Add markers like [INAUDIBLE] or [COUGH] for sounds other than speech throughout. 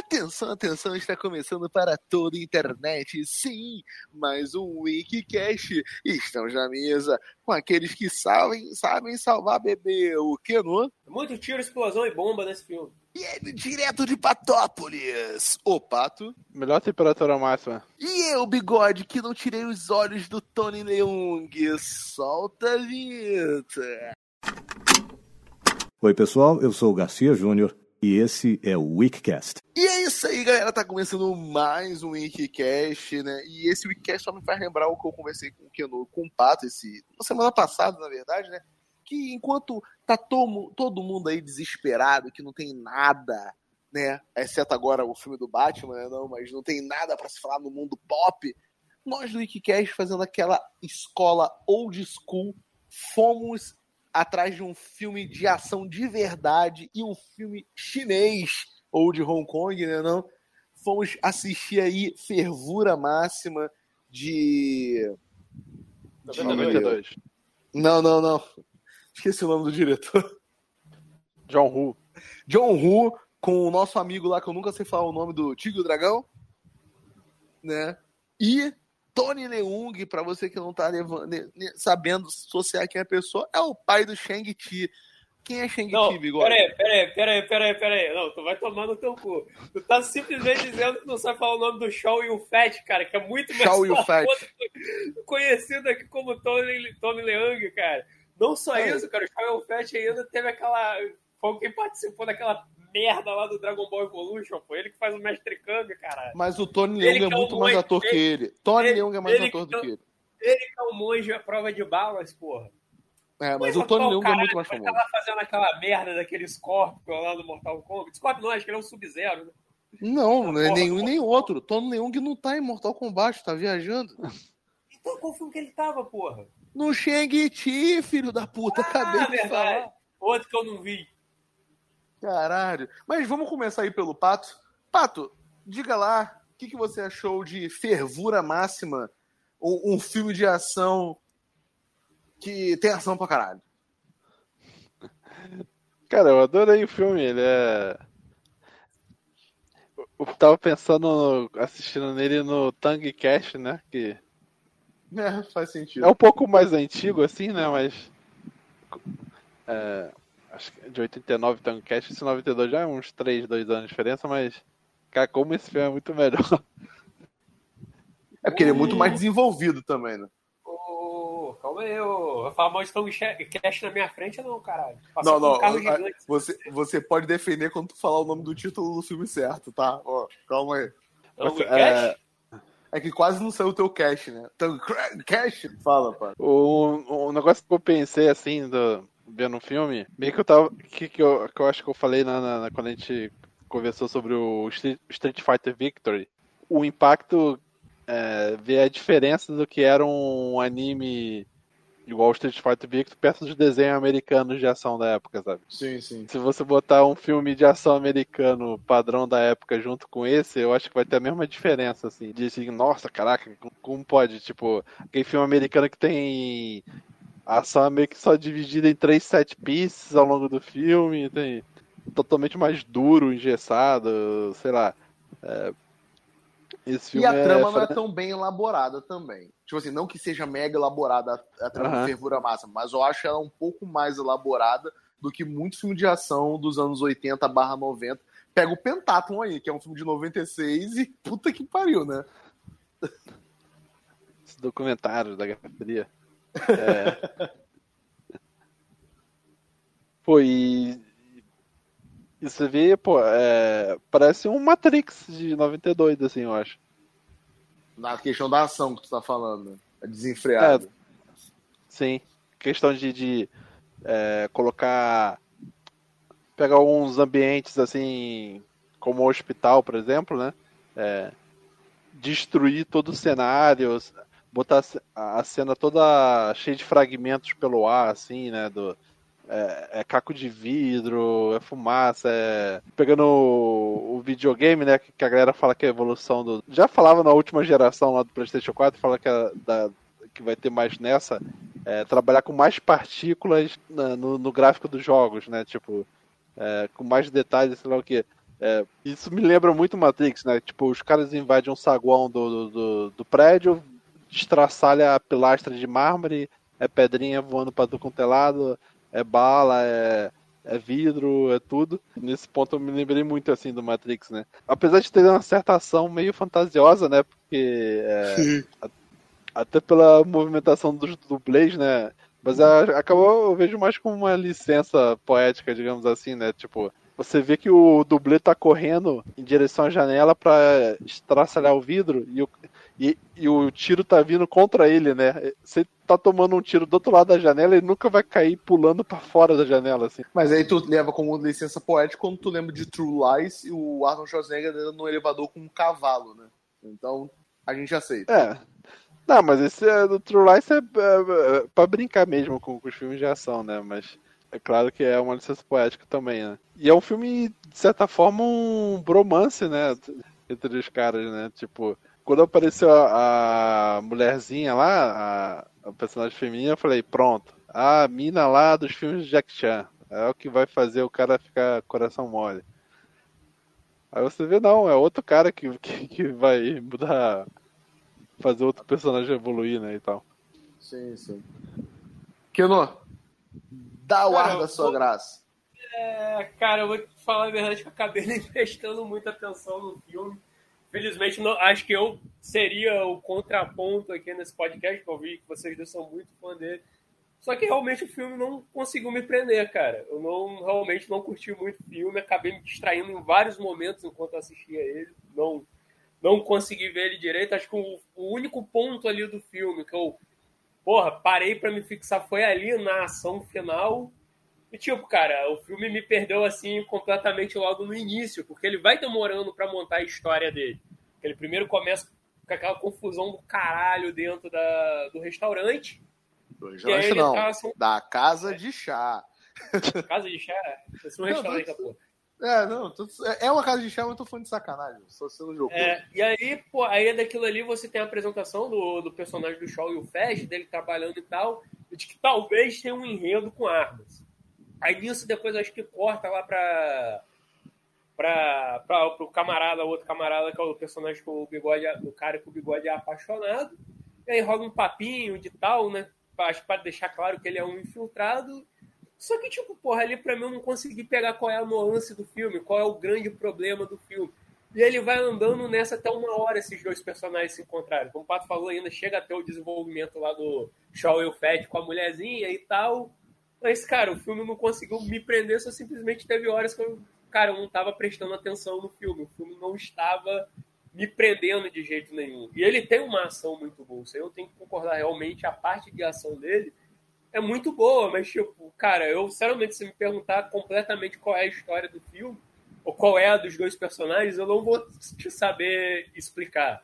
Atenção, atenção, está começando para toda a internet, sim, mais um Wikicast. Estamos na mesa com aqueles que sabem, sabem salvar bebê, o Keno. Muito tiro, explosão e bomba nesse filme. E ele, direto de Patópolis, o Pato. Melhor temperatura máxima. E eu, Bigode, que não tirei os olhos do Tony Leung. Solta a vinheta. Oi, pessoal, eu sou o Garcia Júnior e esse é o Weekcast. E é isso aí, galera. Tá começando mais um Wikicast, né? E esse Wikicast só me faz lembrar o que eu conversei com o Keno, com o Pato, esse, na semana passada, na verdade, né? Que enquanto tá todo, todo mundo aí desesperado, que não tem nada, né? Exceto agora o filme do Batman, né? Não, mas não tem nada para se falar no mundo pop. Nós do Wikicast, fazendo aquela escola old school, fomos atrás de um filme de ação de verdade e um filme chinês ou de Hong Kong, né? Não, fomos assistir aí Fervura Máxima de. 92. Não, não, não. Esqueci o nome do diretor. John Woo. John Woo, com o nosso amigo lá, que eu nunca sei falar o nome do Tigre o Dragão. Né? E Tony Leung, para você que não tá levando, sabendo associar quem é a pessoa, é o pai do Shang-Chi. Quem é Shang-Chi, Bigode? Peraí, peraí, peraí, peraí, peraí. Não, tu vai tomar no teu cu. Tu tá simplesmente dizendo que não sabe falar o nome do Shaw e o Fat, cara, que é muito mais Shaw e o Fat. [LAUGHS] conhecido aqui como Tony, Tony Leung, cara. Não só é. isso, cara, o Shaw e o Fat ainda teve aquela. Foi quem participou daquela merda lá do Dragon Ball Evolution, pô. Ele que faz o Mestre Kami, cara. Mas o Tony Leung é muito é mais ator ele, que ele. Tony ele, Leung é mais ator do que ele. Ele que é o monge à prova de balas, porra. É, mas o Tony Leung é muito mais famoso. Ele tava fazendo aquela merda daquele Scorpion lá do Mortal Kombat. Scorpion não, acho que ele é um Sub-Zero, né? Não, não é nenhum e nem outro. Tony Leung não tá em Mortal Kombat, tá viajando. Então qual filme que ele tava, porra? No Shang-Chi, filho da puta. Ah, Acabei de verdade. falar. Outro que eu não vi. Caralho. Mas vamos começar aí pelo Pato. Pato, diga lá, o que, que você achou de Fervura Máxima, um, um filme de ação que tem ação pra caralho? Cara, eu adorei o filme, ele é. Eu tava pensando, assistindo nele no Tang Cash, né? Que. [LAUGHS] É, faz sentido. É um pouco mais antigo, assim, né? Mas. É, acho que de 89 tem um cast, esse 92 já é uns 3, 2 anos de diferença, mas, cara, como esse filme é muito melhor. É porque ele é muito mais desenvolvido também, né? Oh, calma aí, ô. Oh. Falar mal de Tom Cash na minha frente, não, caralho. Passou não, não. Um você, você pode defender quando tu falar o nome do título do filme certo, tá? Ó, calma aí. Você, é... é que quase não saiu o teu cash, né? Então, cash? Fala, pá. O, o negócio que eu pensei, assim, do, vendo o filme, meio que eu tava. Que, que, eu, que eu acho que eu falei na, na, quando a gente conversou sobre o Street Fighter Victory. O impacto. É, ver a diferença do que era um anime igual o Street Fighter Victory perto dos desenhos americanos de ação da época, sabe? Sim, sim. Se você botar um filme de ação americano padrão da época junto com esse, eu acho que vai ter a mesma diferença, assim. De assim, nossa, caraca, como pode? Tipo, aquele filme americano que tem a ação é meio que só dividida em três set pieces ao longo do filme, tem totalmente mais duro, engessado, sei lá. É... Esse filme e a é... trama não é tão bem elaborada também. Tipo assim, não que seja mega elaborada a, a trama uhum. de fervura máxima, mas eu acho ela um pouco mais elaborada do que muitos filmes de ação dos anos 80 barra 90. Pega o Pentaton aí, que é um filme de 96 e puta que pariu, né? Esse documentário da Guerra Fria. É. pô, e, e você vê, pô, é, parece um Matrix de 92, assim, eu acho. Na questão da ação que tu tá falando, é desenfreado. É, sim, questão de, de é, colocar. pegar alguns ambientes assim, como o hospital, por exemplo, né? É, destruir todo o cenário, botar a cena toda cheia de fragmentos pelo ar, assim, né? Do, é, é caco de vidro, é fumaça, é. Pegando o, o, videogame, né? Que a galera fala que é a evolução do. Já falava na última geração lá do PlayStation 4, fala que, é da, que vai ter mais nessa. É, trabalhar com mais partículas na, no, no, gráfico dos jogos, né? Tipo, é, com mais detalhes, sei lá o que. É, isso me lembra muito Matrix, né? Tipo, os caras invadem um saguão do, do, do, do prédio, estraçalha a pilastra de mármore, é pedrinha voando pra tudo quanto é lado, é bala, é, é vidro, é tudo. Nesse ponto eu me lembrei muito assim do Matrix, né? Apesar de ter uma certa ação meio fantasiosa, né? Porque é, até pela movimentação dos dublês, né? Mas acabou, eu vejo mais como uma licença poética, digamos assim, né? Tipo, você vê que o dublê tá correndo em direção à janela para estraçalhar o vidro e o, e, e, o tiro tá vindo contra ele, né? Você tá tomando um tiro do outro lado da janela e nunca vai cair pulando para fora da janela, assim. Mas aí tu leva como licença poética quando tu lembra de True Lies e o Arnold Schwarzenegger no elevador com um cavalo, né? Então, a gente aceita. É. Não, mas esse é, do True Lies é, é, é pra brincar mesmo com, com os filmes de ação, né? Mas é claro que é uma licença poética também, né? E é um filme, de certa forma, um bromance, né? Entre os caras, né? Tipo, quando apareceu a, a mulherzinha lá, a, a, personagem feminina, eu falei, pronto, a mina lá dos filmes de Jack Chan. É o que vai fazer o cara ficar coração mole. Aí você vê, não, é outro cara que, que, que vai mudar, fazer outro personagem evoluir, né, e tal. Sim, sim. Keno, Dá o ar da sua vou... graça. É, cara, eu vou te falar a verdade que eu acabei [LAUGHS] nem prestando muita atenção no filme. Felizmente, não, acho que eu seria o contraponto aqui nesse podcast, que eu vi que vocês dois são muito fã dele. Só que realmente o filme não conseguiu me prender, cara. Eu não realmente não curti muito o filme, acabei me distraindo em vários momentos enquanto assistia ele. Não não consegui ver ele direito. Acho que o, o único ponto ali do filme que eu porra, parei para me fixar foi ali na ação final. E, tipo, cara, o filme me perdeu, assim, completamente logo no início, porque ele vai demorando para montar a história dele. Ele primeiro começa com aquela confusão do caralho dentro da, do restaurante. Do restaurante não, tá, assim, da casa de chá. Casa de chá? Esse é um restaurante, porra. É, não, tô, é, é uma casa de chá, mas eu tô falando de sacanagem. Só sendo jogo. É, e aí, pô, aí é daquilo ali você tem a apresentação do, do personagem do Shaw e o Fast, dele trabalhando e tal, de que talvez tenha um enredo com armas. Aí nisso depois acho que corta lá pra. Pra, pra, pro camarada, outro camarada, que é o personagem com o bigode, o cara com o bigode é apaixonado. E aí rola um papinho de tal, né? Acho para deixar claro que ele é um infiltrado só que, tipo, porra, ali pra mim eu não consegui pegar qual é a nuance do filme, qual é o grande problema do filme. E ele vai andando nessa até uma hora esses dois personagens se encontrarem. Como o Pato falou ainda, chega até o desenvolvimento lá do Shaw e o Fett com a mulherzinha e tal. Mas, cara, o filme não conseguiu me prender, só simplesmente teve horas que eu, cara, eu não tava prestando atenção no filme. O filme não estava me prendendo de jeito nenhum. E ele tem uma ação muito boa. Isso aí eu tenho que concordar realmente. A parte de ação dele é muito boa, mas, tipo, cara, eu, sinceramente, se me perguntar completamente qual é a história do filme, ou qual é a dos dois personagens, eu não vou te saber explicar.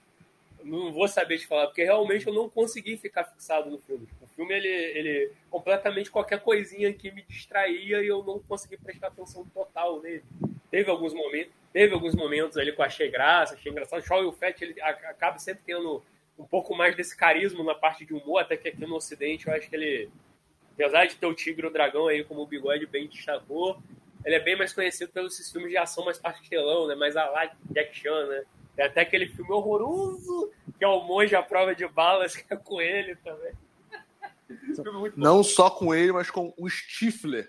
Não vou saber te falar, porque realmente eu não consegui ficar fixado no filme. O filme, ele, ele completamente qualquer coisinha que me distraía e eu não consegui prestar atenção total nele. Teve alguns momentos, teve alguns momentos ali que eu achei graça, achei engraçado. Shaw e o Fett, ele acaba sempre tendo um pouco mais desse carisma na parte de humor, até que aqui no Ocidente eu acho que ele apesar de ter o Tigre e o Dragão aí como o Bigode bem destacou, ele é bem mais conhecido pelos filmes de ação mais pastelão, né? Mais a lá Jack Chan, né? Tem até aquele filme horroroso, que é o Monge à Prova de Balas, [LAUGHS] que é com ele também. Não só com ele, mas com o Stifler.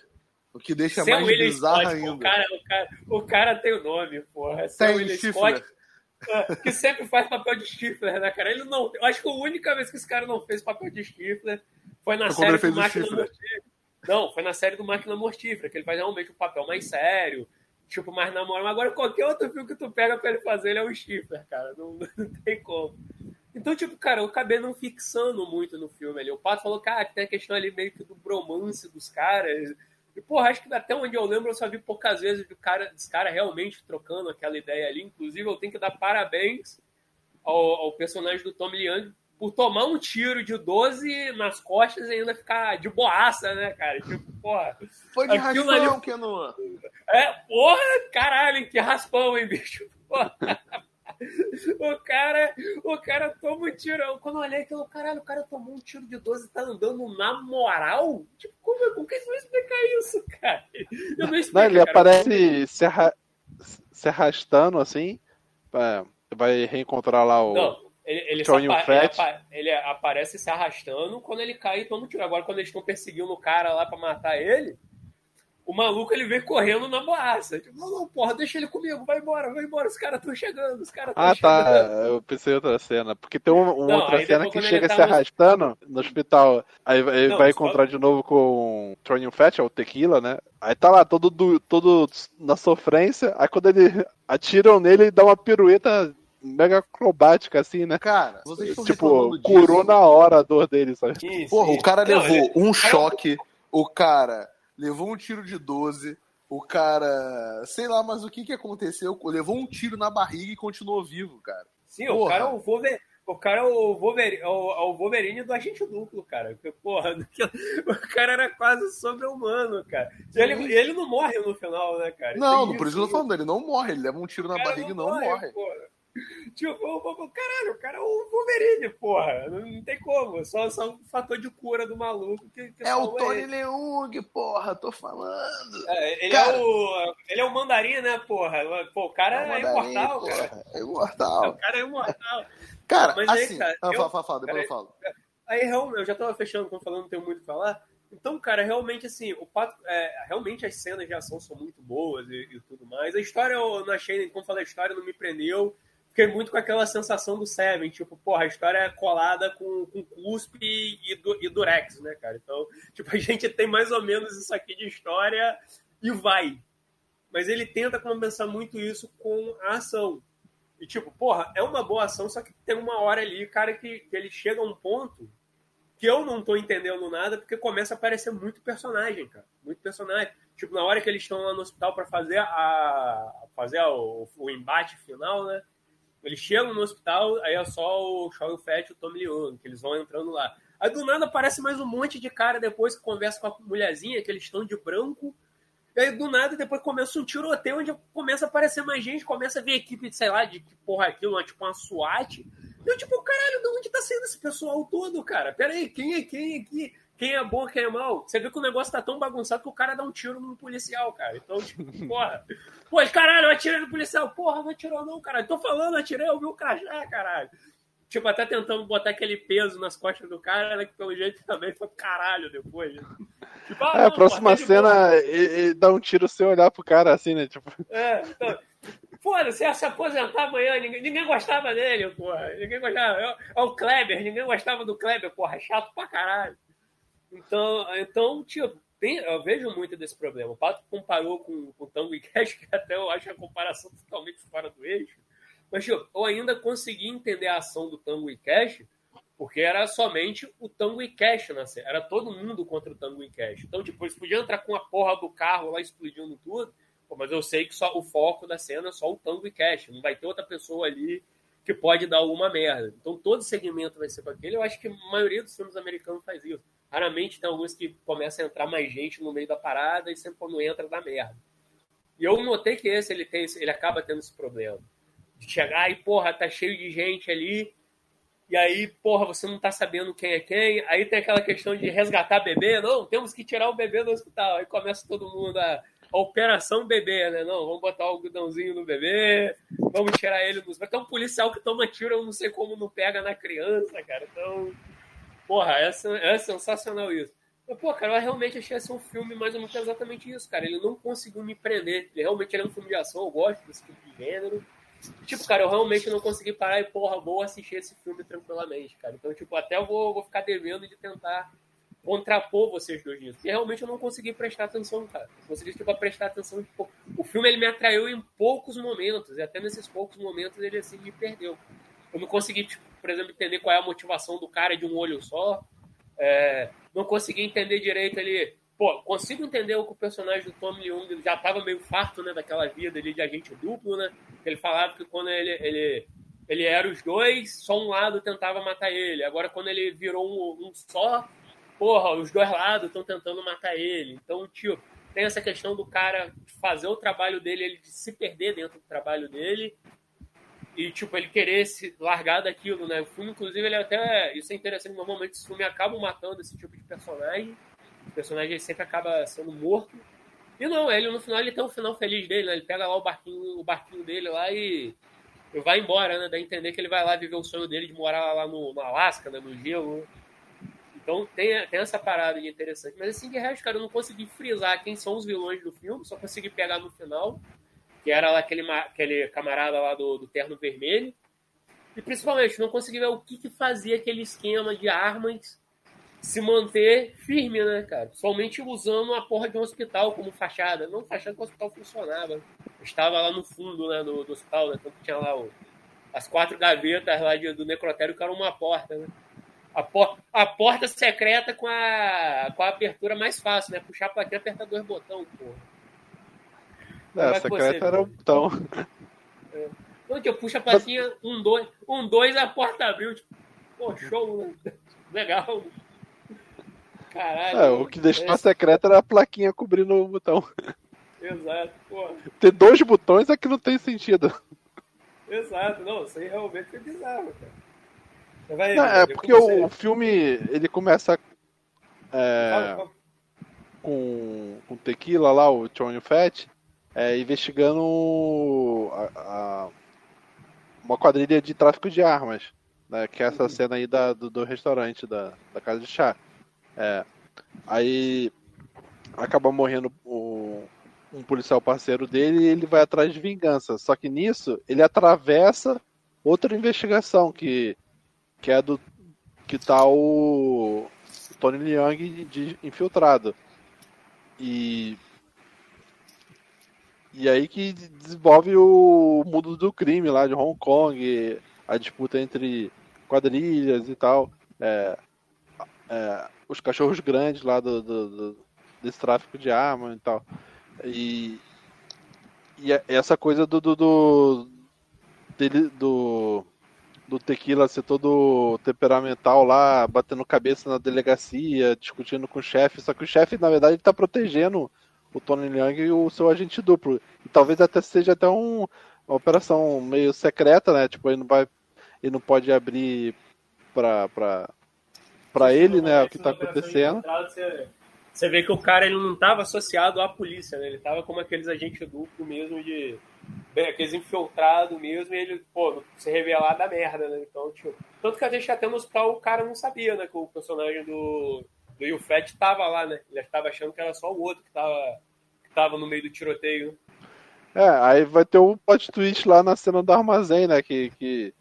O que deixa Sam mais William bizarro Scott, ainda. O cara, o, cara, o cara tem o nome, porra. Sam William Scott. É, que sempre faz papel de Stifler, né, cara? Ele não. Eu acho que a única vez que esse cara não fez papel de Stifler foi na série do Máquina Mortífera. Não, foi na série do Máquina Mortífera, que ele faz realmente um papel mais sério, tipo, mais namorado. Agora, qualquer outro filme que tu pega pra ele fazer, ele é um Stifler, cara. Não, [LAUGHS] não tem como. Então, tipo, cara, eu acabei não fixando muito no filme ali. O Pato falou, cara, que tem a questão ali meio que do bromance dos caras. E, porra, acho que até onde eu lembro, eu só vi poucas vezes do cara, dos caras realmente trocando aquela ideia ali. Inclusive, eu tenho que dar parabéns ao, ao personagem do Tom Young por tomar um tiro de 12 nas costas e ainda ficar de boaça, né, cara? Tipo, porra. Foi de raspão, ali... que não. É, porra, caralho, que raspão, hein, bicho? Porra. O cara, o cara toma um tiro. Quando eu olhei aquilo, caralho, o cara tomou um tiro de 12 e tá andando na moral? Tipo, como, como que você vai explicar isso, cara? Eu não explico, Não, ele cara. aparece se, arra se arrastando assim. É, vai reencontrar lá o. Não, ele, ele, Tony apa- ele apa- ele aparece se arrastando quando ele cai e toma um tiro. Agora, quando eles estão perseguindo o cara lá pra matar ele, o maluco ele vem correndo na boaça. Tipo, não, não, porra, deixa ele comigo, vai embora, vai embora, os caras estão chegando, os caras estão Ah, tá. chegando. Eu pensei em outra cena. Porque tem uma, uma Não, outra aí cena que chega tá se arrastando no hospital. Aí ele Não, vai só- encontrar de novo com o Tronium Fett, é o Tequila, né? Aí tá lá, todo, todo na sofrência. Aí quando ele atiram nele, ele dá uma pirueta mega acrobática, assim, né? Cara, vocês estão Tipo, curou disso. na hora a dor dele, sabe? Sim, Porra, sim. o cara levou ele- um choque, o cara levou um tiro de 12, o cara. Sei lá, mas o que que aconteceu? Levou um tiro na barriga e continuou vivo, cara. Sim, o Porra. cara é o Wolverine. O cara é o Wolverine, é o, é o Wolverine do agente duplo, cara. Porque, porra, [LAUGHS] o cara era quase sobre-humano, cara. E ele, ele não morre no final, né, cara? Não, Tem por isso que eu tô falando, ele não morre, ele leva um tiro na O barriga e não morre. porra. Tipo, caralho, o cara é o Wolverine, porra. Não, tem como. Só, só um fator de cura do maluco que, que É o Tony. Leung, porra, tô falando. É, ele, Cara. é o, ele é o mandarim, né, porra? Pô, o cara é, Mandarim, imortal, cara. porra, É imortal. O cara é imortal. Cara, Mas aí, assim. cara, ah, eu- fala, fala, fala, depois eu falo. Aí realmente, eu já tava fechando, como falando, não tenho muito o que falar. Então, cara, realmente assim, o pato, é, realmente as cenas de ação são muito boas e, e tudo mais. A história eu não achei, como falei, a história não me prendeu. Fiquei muito com aquela sensação do Seven, tipo, porra, a história é colada com, com cuspe e, du, e durex, né, cara? Então, [LAUGHS] tipo, a gente tem mais ou menos isso aqui de história e vai. Mas ele tenta compensar muito isso com a ação. E, tipo, porra, é uma boa ação, só que tem uma hora ali, cara, que, que ele chega a um ponto que eu não tô entendendo nada, porque começa a aparecer muito personagem, cara. Muito personagem. Tipo, na hora que eles estão lá no hospital para fazer a fazer o, o embate final, né? Eles chegam no hospital, aí é só o Shaw Fett e o Tommy Young, que eles vão entrando lá. Aí do nada aparece mais um monte de cara depois que conversa com a mulherzinha, que eles estão de branco. E aí do nada depois começa um tiroteio onde começa a aparecer mais gente, começa a vir equipe, sei lá, de que porra é aquilo, tipo uma SWAT. E eu, tipo, caralho, de onde tá saindo esse pessoal todo, cara? Pera aí, quem é quem aqui? Quem é bom, quem é mal? Você vê que o negócio tá tão bagunçado que o cara dá um tiro num policial, cara. Então, tipo, [LAUGHS] porra. Pô, caralho, eu atirei no policial. Porra, não atirou não, caralho. Tô falando, atirei, eu vi o crachá, caralho. Tipo, até tentando botar aquele peso nas costas do cara, né, que pelo jeito também foi caralho depois. né? Tipo, ah, É, a próxima porra, tá cena, ele, ele dá um tiro sem olhar pro cara, assim, né? Tipo, É, então, Foda-se, ia se aposentar amanhã, ninguém, ninguém gostava dele, porra. Ninguém gostava. É o Kleber, ninguém gostava do Kleber, porra, chato pra caralho. Então, então tipo, tem- eu vejo muito desse problema. O Pato comparou com, com o Tango e Cash, [LAUGHS] que até eu acho a comparação totalmente fora do eixo. Mas, tipo, eu ainda consegui entender a ação do Tango e Cash, porque era somente o Tango e Cash na série. Era todo mundo contra o Tango e Cash. Então, tipo, eles podiam entrar com a porra do carro lá explodindo tudo, mas eu sei que só o foco da cena é só o Tango e Cash. Não vai ter outra pessoa ali que pode dar alguma merda. Então todo segmento vai ser para aquele. Eu acho que a maioria dos filmes americanos faz isso. Raramente tem alguns que começam a entrar mais gente no meio da parada e sempre quando entra dá merda. E eu notei que esse ele tem, ele acaba tendo esse problema. De chegar e, porra, tá cheio de gente ali. E aí, porra, você não tá sabendo quem é quem. Aí tem aquela questão de resgatar bebê. Não, temos que tirar o bebê do hospital. Aí começa todo mundo a, a operação bebê, né? Não, vamos botar o algodãozinho no bebê, vamos tirar ele dos. Tem um policial que toma tiro, eu não sei como não pega na criança, cara. Então, porra, é, é sensacional isso. Pô, cara, eu realmente achei esse um filme mais ou menos exatamente isso, cara. Ele não conseguiu me prender. Ele realmente ele é um filme de ação, eu gosto desse tipo de gênero. Tipo, cara, eu realmente não consegui parar e, porra, vou assistir esse filme tranquilamente, cara. Então, tipo, até eu vou, vou ficar devendo de tentar contrapor vocês dois nisso. Porque realmente eu não consegui prestar atenção, cara. Eu consegui, tipo, prestar atenção. Tipo, o filme, ele me atraiu em poucos momentos. E até nesses poucos momentos, ele, assim, me perdeu. Eu não consegui, tipo, por exemplo, entender qual é a motivação do cara de um olho só. É, não consegui entender direito ali. Pô, consigo entender o que o personagem do Tom Leung já estava meio farto, né, daquela vida ali de agente duplo, né? Ele falava que quando ele, ele, ele era os dois, só um lado tentava matar ele. Agora, quando ele virou um, um só, porra, os dois lados estão tentando matar ele. Então, tio, tem essa questão do cara fazer o trabalho dele, ele de se perder dentro do trabalho dele e, tipo, ele querer se largar daquilo, né? O filme, inclusive, ele até. Isso é interessante, normalmente esse filme acaba matando esse tipo de personagem. O personagem sempre acaba sendo morto. E não, ele no final ele tem um final feliz dele, né? Ele pega lá o barquinho, o barquinho dele lá e, e vai embora, né? Dá a entender que ele vai lá viver o sonho dele de morar lá no, no Alasca, né? no gelo. Então tem, tem essa parada de interessante. Mas assim, de resto, cara, eu não consegui frisar quem são os vilões do filme, só consegui pegar no final, que era aquele, aquele camarada lá do, do terno vermelho. E principalmente, não consegui ver o que, que fazia aquele esquema de armas se manter firme, né, cara? Somente usando a porra de um hospital como fachada. Não fachada que o hospital funcionava. estava lá no fundo né, do, do hospital, né? Então tinha lá o, as quatro gavetas lá de, do necrotério que era uma porta, né? A, por, a porta secreta com a, com a abertura mais fácil, né? Puxar pra aqui e apertar dois botões, porra. É, a secreta era o botão. É. Então, que eu puxo a plaquinha, um, dois, um, dois, a porta abriu. Tipo, pô, show, né? [LAUGHS] Legal. Caralho. É, o que deixou é. secreto era a plaquinha cobrindo o botão. Exato, pô. Ter dois botões é que não tem sentido. Exato, não, isso aí realmente é bizarro, cara. Vai, não, é porque o, o, filme ele começa é, fala, fala. com o Tequila lá, o Tony Fat, é, investigando a, a, uma quadrilha de tráfico de armas, né, que é essa uhum. cena aí da, do, do restaurante da, da casa de chá. É. Aí acaba morrendo o, um policial parceiro dele e ele vai atrás de vingança. Só que nisso ele atravessa outra investigação que, que é do que tá o Tony Leung de infiltrado. E e aí que desenvolve o mundo do crime lá de Hong Kong, a disputa entre quadrilhas e tal. É, é, os cachorros grandes lá do, do, do, desse tráfico de arma e tal. E, e é, essa coisa do, do, do dele, do, do tequila ser todo temperamental lá, batendo cabeça na delegacia, discutindo com o chefe, só que o chefe, na verdade, está protegendo o Tony Leung e o seu agente duplo. E talvez até seja até um, uma operação meio secreta, né? Tipo, ele não vai. Ele não pode abrir pra, pra, para ele, né, o que está acontecendo. Você vê que o cara ele não estava associado à polícia, né? Ele estava como aqueles agentes duplo mesmo de bem, aqueles infiltrados mesmo, e ele, pô, se revelar da merda, né? Então, tipo, tanto que a gente até no hospital o cara não sabia, né, que o personagem do do Will Fett tava lá, né? Ele estava achando que era só o outro que tava que tava no meio do tiroteio. É, aí vai ter um plot twist lá na cena do armazém, né, que, que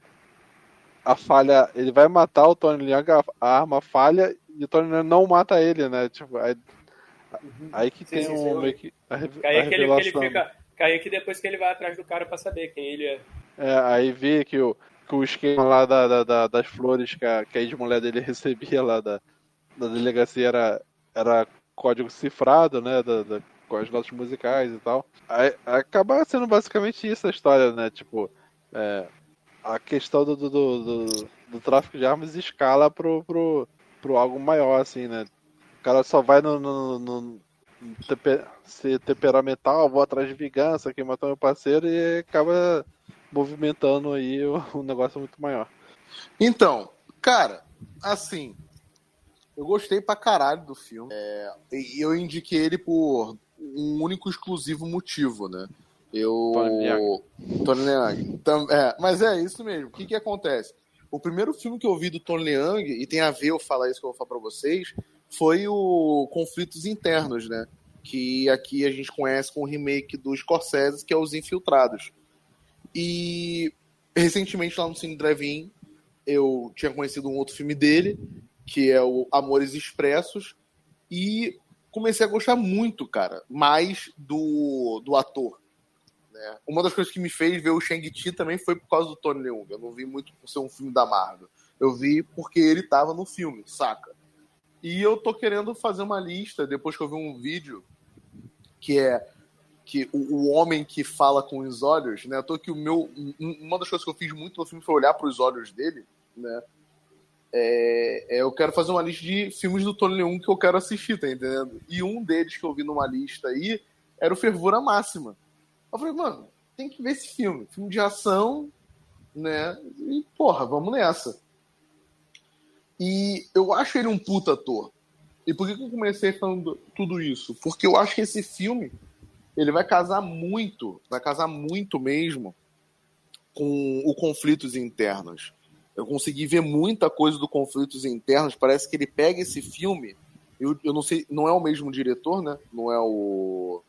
a falha. Ele vai matar o Tony Leung, a, arma falha e o Tony Leung não mata ele, né? Tipo, aí, uhum. aí que sim, tem sim, um meio que. A, a aí que ele, que ele fica. Aí que depois que ele vai atrás do cara pra saber quem ele é. É, aí vê que o, que o esquema lá da, da, da das flores que a, que a ex-mulher dele [LAUGHS] recebia lá da, da delegacia era, era código cifrado, né? Da, da, com as notas musicais e tal. Aí, acaba sendo basicamente isso a história, né? Tipo, é, a questão do, do, do, do, tráfico de armas escala pro, pro, pro algo maior, assim, né? O cara só vai no, no, no temper, ser temperamental, vou atrás de vingança, quem matou meu parceiro e acaba movimentando aí um negócio muito maior. Então, cara, assim, eu gostei pra caralho do filme. É, eu indiquei ele por um único exclusivo motivo, né? Eu. Tony Leung. É, mas é isso mesmo. O que, que acontece? O primeiro filme que eu vi do Tony Leung, e tem a ver eu falar isso que eu vou falar pra vocês, foi o Conflitos Internos, né? Que aqui a gente conhece com o remake do Scorsese, que é Os Infiltrados. E recentemente lá no Cine Drive-In, eu tinha conhecido um outro filme dele, que é o Amores Expressos, e comecei a gostar muito, cara, mais do, do ator. Né? Uma das coisas que me fez ver o Shang-Chi também foi por causa do Tony Leung. Eu não vi muito por ser um filme da Marvel. Eu vi porque ele tava no filme, saca? E eu tô querendo fazer uma lista, depois que eu vi um vídeo, que é que o, o homem que fala com os olhos, né? Eu tô que o meu. Uma das coisas que eu fiz muito no filme foi olhar para os olhos dele, né? É, é, eu quero fazer uma lista de filmes do Tony Leung que eu quero assistir, tá entendendo? E um deles que eu vi numa lista aí era o Fervura Máxima. Eu falei, mano, tem que ver esse filme. Filme de ação, né? E, porra, vamos nessa. E eu acho ele um puta ator. E por que, que eu comecei falando tudo isso? Porque eu acho que esse filme ele vai casar muito, vai casar muito mesmo com o conflitos internos. Eu consegui ver muita coisa do conflitos internos. Parece que ele pega esse filme. Eu, eu não sei, não é o mesmo diretor, né? Não é o.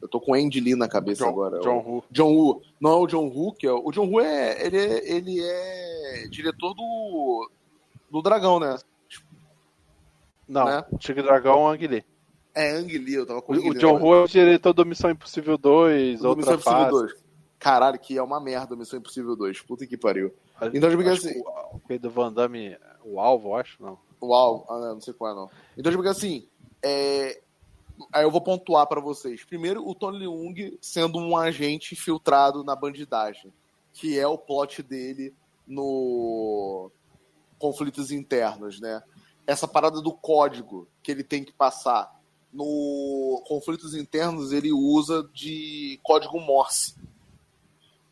Eu tô com Andy Lee na cabeça John, agora. John o, Woo. John Woo. Não é o John Woo, que é. O John Woo é. Ele é, ele é diretor do. Do Dragão, né? Não, Né? Tigre Dragão Ang Lee. É Ang Lee, eu tava O, confundindo. o John Woo é o diretor do Missão Impossível 2, do outra Missão Impossível fase. 2. Caralho, que é uma merda Missão Impossível 2. Puta que pariu. Então, tipo Acho assim- O, o do Van Damme, o alvo, eu acho, não. Uau, ah, não, sei qual é, não. Então, tipo assim, é... aí eu vou pontuar pra vocês. Primeiro, o Tony Leung sendo um agente infiltrado na bandidagem, que é o plot dele no conflitos internos, né? Essa parada do código que ele tem que passar no conflitos internos ele usa de código Morse.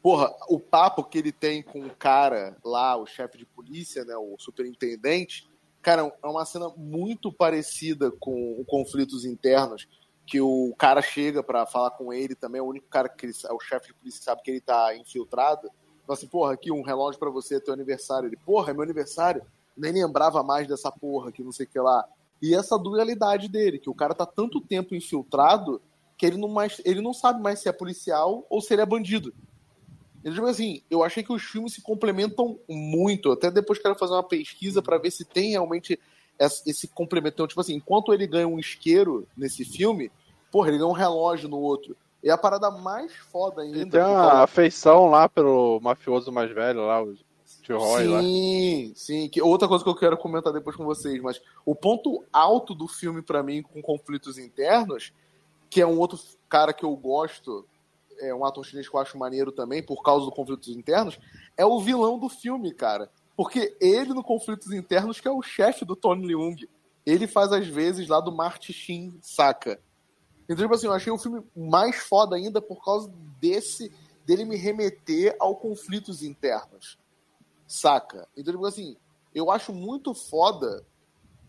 Porra, o papo que ele tem com o cara lá, o chefe de polícia, né, o superintendente, cara, é uma cena muito parecida com o conflitos internos, que o cara chega pra falar com ele também, é o único cara que ele, é o chefe de polícia sabe que ele tá infiltrado. Fala assim, porra, aqui um relógio pra você, é teu aniversário. Ele, porra, é meu aniversário. Nem lembrava mais dessa porra, que não sei o que lá. E essa dualidade dele, que o cara tá tanto tempo infiltrado que ele não, mais, ele não sabe mais se é policial ou se ele é bandido. Tipo assim, eu achei que os filmes se complementam muito. Até depois quero fazer uma pesquisa para ver se tem realmente esse complemento. Então, tipo assim, enquanto ele ganha um isqueiro nesse filme, porra, ele ganha um relógio no outro. É a parada mais foda ainda. Ele tem uma afeição lá pelo mafioso mais velho lá, o Tio Roy lá. Sim, sim. Que outra coisa que eu quero comentar depois com vocês, mas o ponto alto do filme pra mim com conflitos internos, que é um outro cara que eu gosto, é um ator chinês que eu acho maneiro também por causa do conflitos internos, é o vilão do filme, cara. Porque ele no conflitos internos que é o chefe do Tony Leung. Ele faz às vezes lá do Marty Shin, saca? Então, tipo assim, eu achei o filme mais foda ainda por causa desse dele me remeter ao conflitos internos saca? Então, tipo assim, eu acho muito foda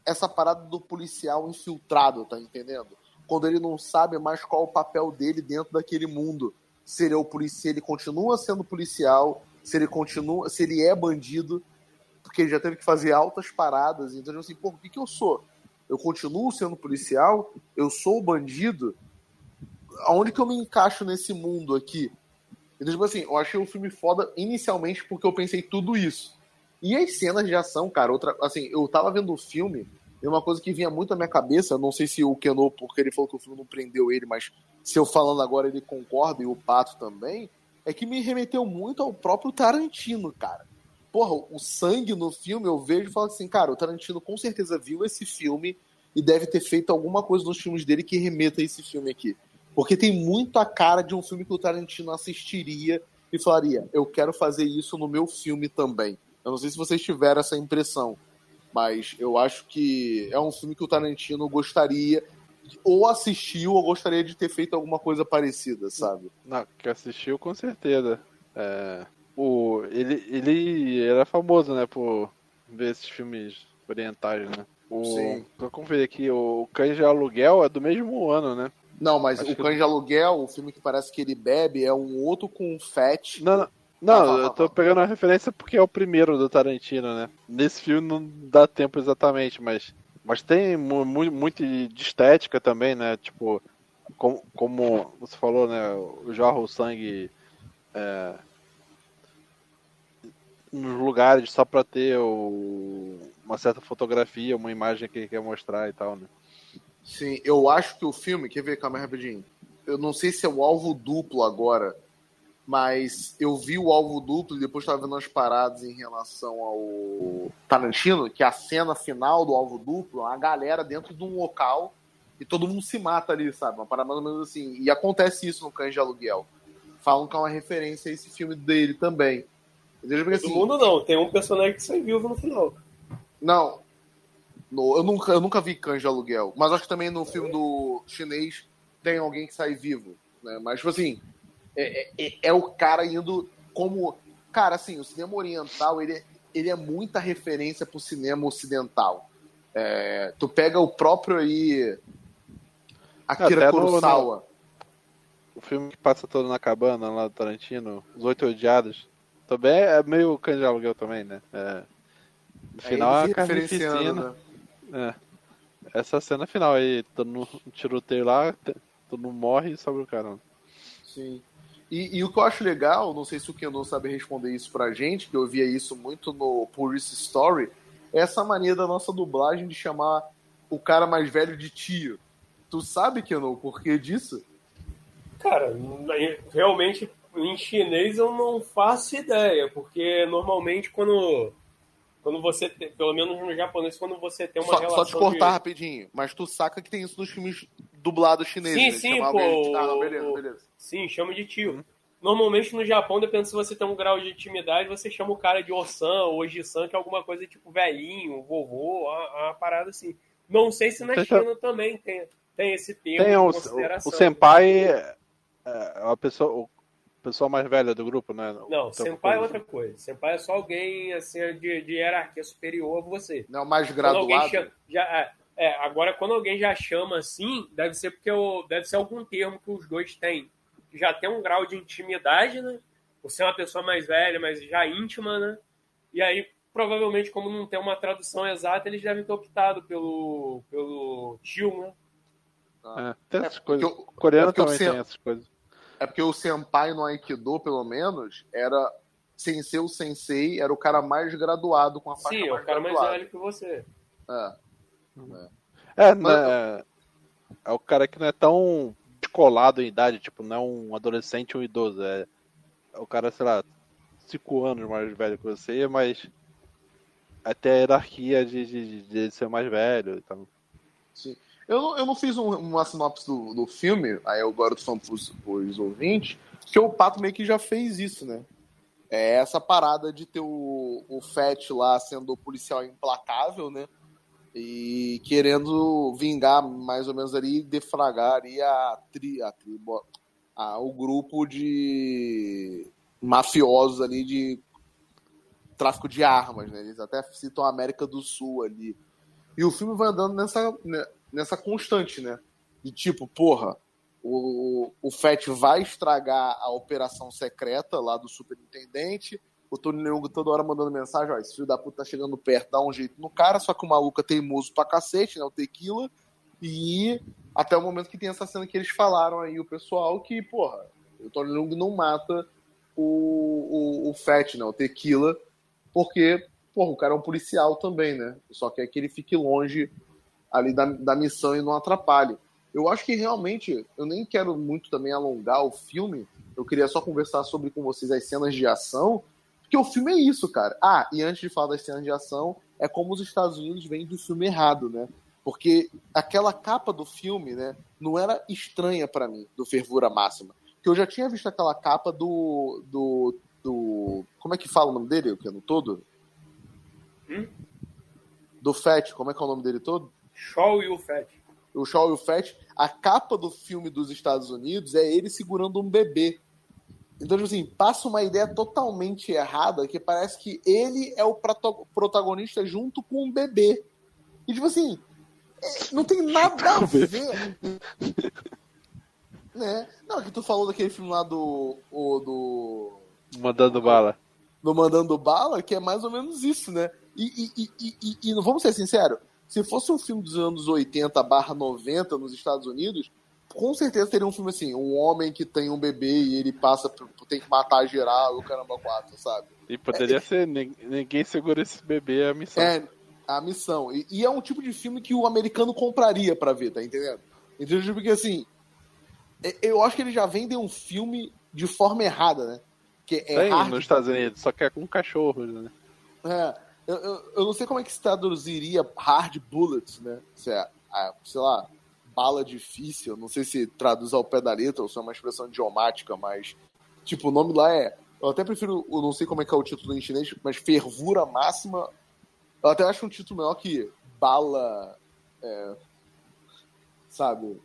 essa parada do policial infiltrado, tá entendendo? Quando ele não sabe mais qual o papel dele dentro daquele mundo. Se ele é o policial, se ele continua sendo policial, se ele continua, se ele é bandido, porque ele já teve que fazer altas paradas, então tipo assim, pô, o que que eu sou? Eu continuo sendo policial, eu sou bandido. Aonde que eu me encaixo nesse mundo aqui? Então, tipo assim, eu achei o filme foda inicialmente porque eu pensei tudo isso. E as cenas de ação, cara, outra, assim, eu tava vendo o filme e uma coisa que vinha muito à minha cabeça, não sei se o Keno, porque ele falou que o filme não prendeu ele, mas se eu falando agora ele concorda e o Pato também, é que me remeteu muito ao próprio Tarantino, cara. Porra, o sangue no filme eu vejo e falo assim, cara, o Tarantino com certeza viu esse filme e deve ter feito alguma coisa nos filmes dele que remeta a esse filme aqui. Porque tem muita cara de um filme que o Tarantino assistiria e falaria: eu quero fazer isso no meu filme também. Eu não sei se vocês tiveram essa impressão, mas eu acho que é um filme que o Tarantino gostaria, ou assistiu, ou gostaria de ter feito alguma coisa parecida, sabe? Não, que assistiu com certeza. É, o, ele, ele era famoso, né, por ver esses filmes orientais, né? O, Sim. Tô conferir aqui, o Cães de Aluguel é do mesmo ano, né? Não, mas Acho o que- Cães de Aluguel, o filme que parece que ele bebe, é um outro com fat. Não, não, não, Ah, fala, eu tô fala. pegando a referência porque é o primeiro do Tarantino, né? Nesse filme não dá tempo exatamente, mas, mas tem mu- mu- muito de estética também, né? Tipo, como, como você falou, né? Jorra o sangue é, nos lugares só pra ter o- uma certa fotografia, uma imagem que quer mostrar e tal, né? Sim, eu acho que o filme, quer ver, calma rapidinho. Eu não sei se é o alvo duplo agora, mas eu vi o alvo duplo e depois estava vendo as paradas em relação ao Tarantino, que a cena final do alvo duplo, a galera dentro de um local e todo mundo se mata ali, sabe? Uma parada mais ou menos assim. E acontece isso no Cães de Aluguel. Falam que é uma referência a esse filme dele também. Todo assim, mundo não, tem um personagem que sai vivo no final. Não. No- eu, nunca, eu nunca vi Cães de Aluguel. Mas acho que também no filme do chinês tem alguém que sai vivo. Né? Mas, tipo assim, é, é- é o cara indo como. Cara, assim, o cinema oriental ele, é- ele é muita referência pro cinema ocidental. É, tu pega o próprio aí. Akira Até no- Kurosawa. O filme que passa todo na cabana lá do Tarantino, Os Oito Odiados, também é meio cães de aluguel também, né? É, no final é ele a carnificina. né? É. Essa cena final aí, todo no tiroteio lá, todo mundo morre e sobra o cara. Sim. E, e o que eu acho legal, não sei se o Kenon sabe responder isso pra gente, que eu via isso muito no Purist Story, é essa mania da nossa dublagem de chamar o cara mais velho de tio. Tu sabe, Kenon, o porquê disso? Cara, realmente em chinês eu não faço ideia, porque normalmente quando quando você tem, pelo menos no japonês, quando você tem uma Só, relação só te cortar de... rapidinho, mas tu saca que tem isso nos filmes dublados chineses. Sim, né? sim, Chamava pô, de- Ah, não, beleza, beleza. Sim, chama de tio. Normalmente no Japão, dependendo se você tem um grau de intimidade, você chama o cara de Osan ou Oji-san, que é alguma coisa tipo velhinho, vovô, uma, uma parada assim. Não sei se na Você tá- China também tem, tem esse termo Tem de o, consideração. o senpai, é, é a pessoa, o pessoa mais velha do grupo, né? Não, Então, senpai é coisa- outra coisa. Senpai é só alguém assim, de, de hierarquia superior a você. Não, mais alguém graduado. chama, já, é, agora quando alguém já chama assim, deve ser porque o, deve ser algum termo que os dois têm. Já tem um grau de intimidade, né? Você é uma pessoa mais velha, mas já íntima, né? E aí, provavelmente, como não tem uma tradução exata, eles devem ter optado pelo, pelo tio, né? É, tem essas É, coisas. porque o- coreano é também sen- tem essas coisas. É porque o senpai no Aikido, pelo menos, era. Sem ser o sensei, era o cara mais graduado com a faixa Sim, é mais o cara mais velho que você. É. É, né, é o cara que não é tão descolado em idade, tipo, não é um adolescente ou um idoso. É, é o cara, sei lá, cinco anos mais velho que você, mas até a hierarquia de, de, de ele ser mais velho e tal. Sim. Eu, não- eu não fiz um- uma sinopse do, do filme, aí agora tô falando pros, pros ouvintes, que o Pato meio que já fez isso, né? É essa parada de ter o, o Fett lá sendo o policial implacável, né? E querendo vingar mais ou menos ali, defragar ali a, tri, a tribo, a, o grupo de mafiosos ali de tráfico de armas, né? Eles até citam a América do Sul ali. E o filme vai andando nessa, né, nessa constante, né? De tipo, porra, o, o Fett vai estragar a operação secreta lá do superintendente. O Tony Leung toda hora mandando mensagem: ó, esse filho da puta tá chegando perto, dá um jeito no cara. Só que o maluco é teimoso pra cacete, né? O Tequila. E até o momento que tem essa cena que eles falaram aí, o pessoal, que, porra, o Tony Leung não mata o, o, o Fett, né? O Tequila, porque, porra, o cara é um policial também, né? Só quer que ele fique longe ali da, da missão e não atrapalhe. Eu acho que realmente, eu nem quero muito também alongar o filme, eu queria só conversar sobre com vocês as cenas de ação, porque o filme é isso, cara. Ah, e antes de falar das cenas de ação, é como os Estados Unidos vêm do filme errado, né? Porque aquela capa do filme, né, não era estranha pra mim, do Fervura Máxima. Que eu já tinha visto aquela capa do. do. do como é que fala o nome dele, o no todo? Hum? Do Fett, como é que é o nome dele todo? Shaw e o Fett. o Shaw e o Fett, a capa do filme dos Estados Unidos é ele segurando um bebê. Então, tipo assim, passa uma ideia totalmente errada que parece que ele é o protagonista junto com um bebê. E, tipo assim, é, não tem nada a ver. [LAUGHS] né? Não, que tu falou daquele filme lá do. O, do Mandando bala. no Mandando Bala, que é mais ou menos isso, né? E, e, e, e, e- e vamos ser sinceros, se fosse um filme dos anos 80 barra 90 nos Estados Unidos, com certeza teria um filme assim, um homem que tem um bebê e ele passa, por- tem que matar geral, o caramba quatro, sabe? E poderia ser, nin- ninguém segura esse bebê é a missão. É a missão. E, e é um tipo de filme que o americano compraria pra ver, tá entendendo? Entendeu? Porque assim, é- eu acho que eles já vendem um filme de forma errada, né? Que é Tem hard nos Estados Unidos, só que é com cachorros, né? É, eu, eu, eu não sei como é que se traduziria hard bullets, né? Se é, ah, sei lá, bala difícil, não sei se traduz ao pé da letra ou se é uma expressão idiomática, mas, tipo, o nome lá é. Eu até prefiro, eu não sei como é que é o título em chinês, mas fervura máxima. Eu até acho um título melhor que bala. é, sabe?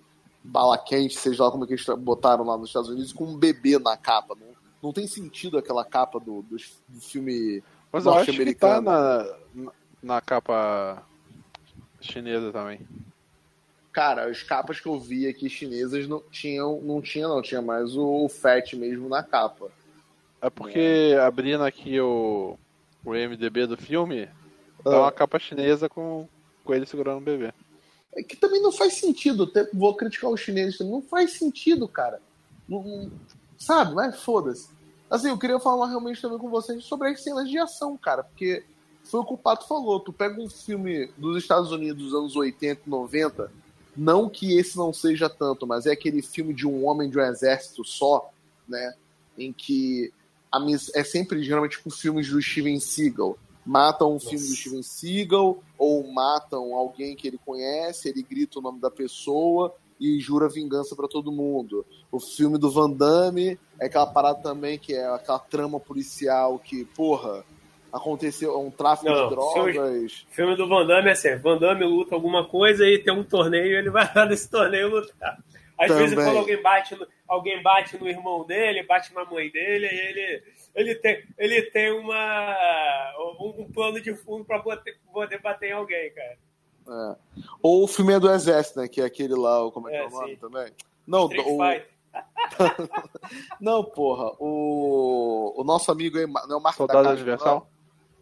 Bala quente, seja lá como é que eles botaram lá nos Estados Unidos, com um bebê na capa. Não, não tem sentido aquela capa do, do, do filme tá norte-americano. na, na, na capa Chinesa também. Cara, as capas que eu vi aqui chinesas não tinham, não tinha não, tinha mais o Fat mesmo na capa. É porque abrindo aqui o, o MDB do filme, tá Ah. uma capa chinesa com, com ele segurando o bebê. É que também não faz sentido. vou criticar os chineses também. Não faz sentido, cara. Não- não- sabe, mas foda-se. Assim, eu queria falar realmente também com vocês sobre as cenas de ação, cara. Porque foi o que o Pato falou. Tu pega um filme dos Estados Unidos dos anos 80 e 90. Não que esse não seja tanto, mas é aquele filme de um homem de um exército só, né? Em que a miss- é sempre geralmente com filmes do Steven Seagal. Matam um filme do Steven Seagal, ou matam alguém que ele conhece, ele grita o nome da pessoa e jura vingança pra todo mundo. O filme do Van Damme é aquela parada também que é aquela trama policial que, porra, aconteceu um tráfico Não, de drogas. filme do Van Damme é assim: Van Damme luta alguma coisa e tem um torneio ele vai lá nesse torneio lutar. Às Também. vezes, quando alguém bate, no, alguém bate no irmão dele, bate na mãe dele, e ele, ele, tem, ele tem uma, um, um plano de fundo pra poder, poder bater em alguém, cara. É. Ou o filme é do Exército, né? Que é aquele lá, o- como é que é, É, o nome sim. também? Não, Street o, [LAUGHS] não, porra, o, o nosso amigo aí, não é o Marco Soldado da Universal?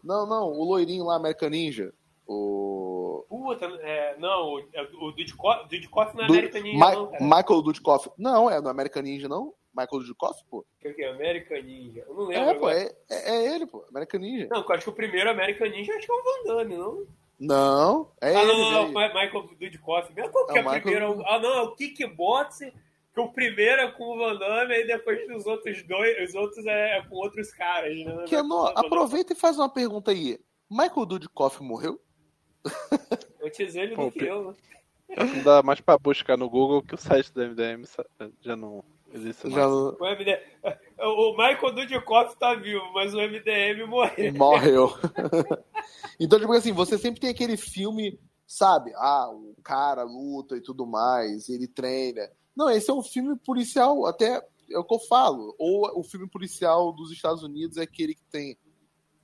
Não, não, o loirinho lá, American Ninja. O. Puta, é, não, o, o Dudikoff Dudikoff não é American Ninja, Ma- não, cara. Michael Dudikoff. Não, é no American Ninja, não? Michael Dudikoff, pô? Que que é American Ninja? Eu não lembro É, pô, é, é, é ele, pô. American Ninja. Não, eu acho que o primeiro American Ninja acho que é o Van Damme, não? Não, é ah, ele. não, não, não, velho. Ma- Michael Dudikoff. Mesmo qual que É é o o Michael primeiro? Ah, não, é o Kickboxing, que o primeiro é com o Van Damme e depois os outros dois, os outros é com outros caras, né? É aproveita e faz uma pergunta aí. Michael Dudikoff morreu? Antes ele Pô, do que eu, né? Não dá mais pra buscar no Google que o site do MDM já não existe mais. Já não- O, MD... o Michael Dudikoff tá vivo, mas o MDM morreu. morreu. então, tipo assim, você sempre tem aquele filme, sabe? Ah, o cara luta e tudo mais, ele treina. Não, esse é um filme policial, até é o que eu falo. Ou o filme policial dos Estados Unidos é aquele que tem.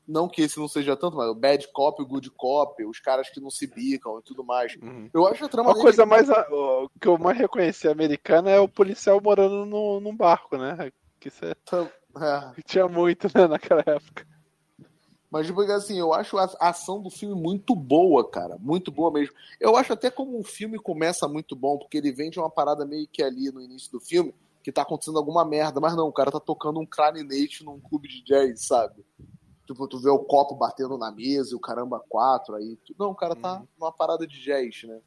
Não que esse não seja tanto, mas o bad cop, o good cop, os caras que não se bicam e tudo mais. Uhum. Eu acho a trama Uma coisa mais. a- O que eu mais reconheci americana é o policial morando no, num barco, né? Que isso é, É. que tinha muito, né, naquela época. Mas, tipo, assim, eu acho a ação do filme muito boa, cara. Muito boa mesmo. Eu acho até como um filme começa muito bom, porque ele vem de uma parada meio que ali no início do filme, que tá acontecendo alguma merda. Mas não, o cara tá tocando um clarinete num clube de jazz, sabe? Tipo, tu vê o copo batendo na mesa, e o caramba quatro, aí... tu- Não, o cara tá Uhum. numa parada de jazz, né?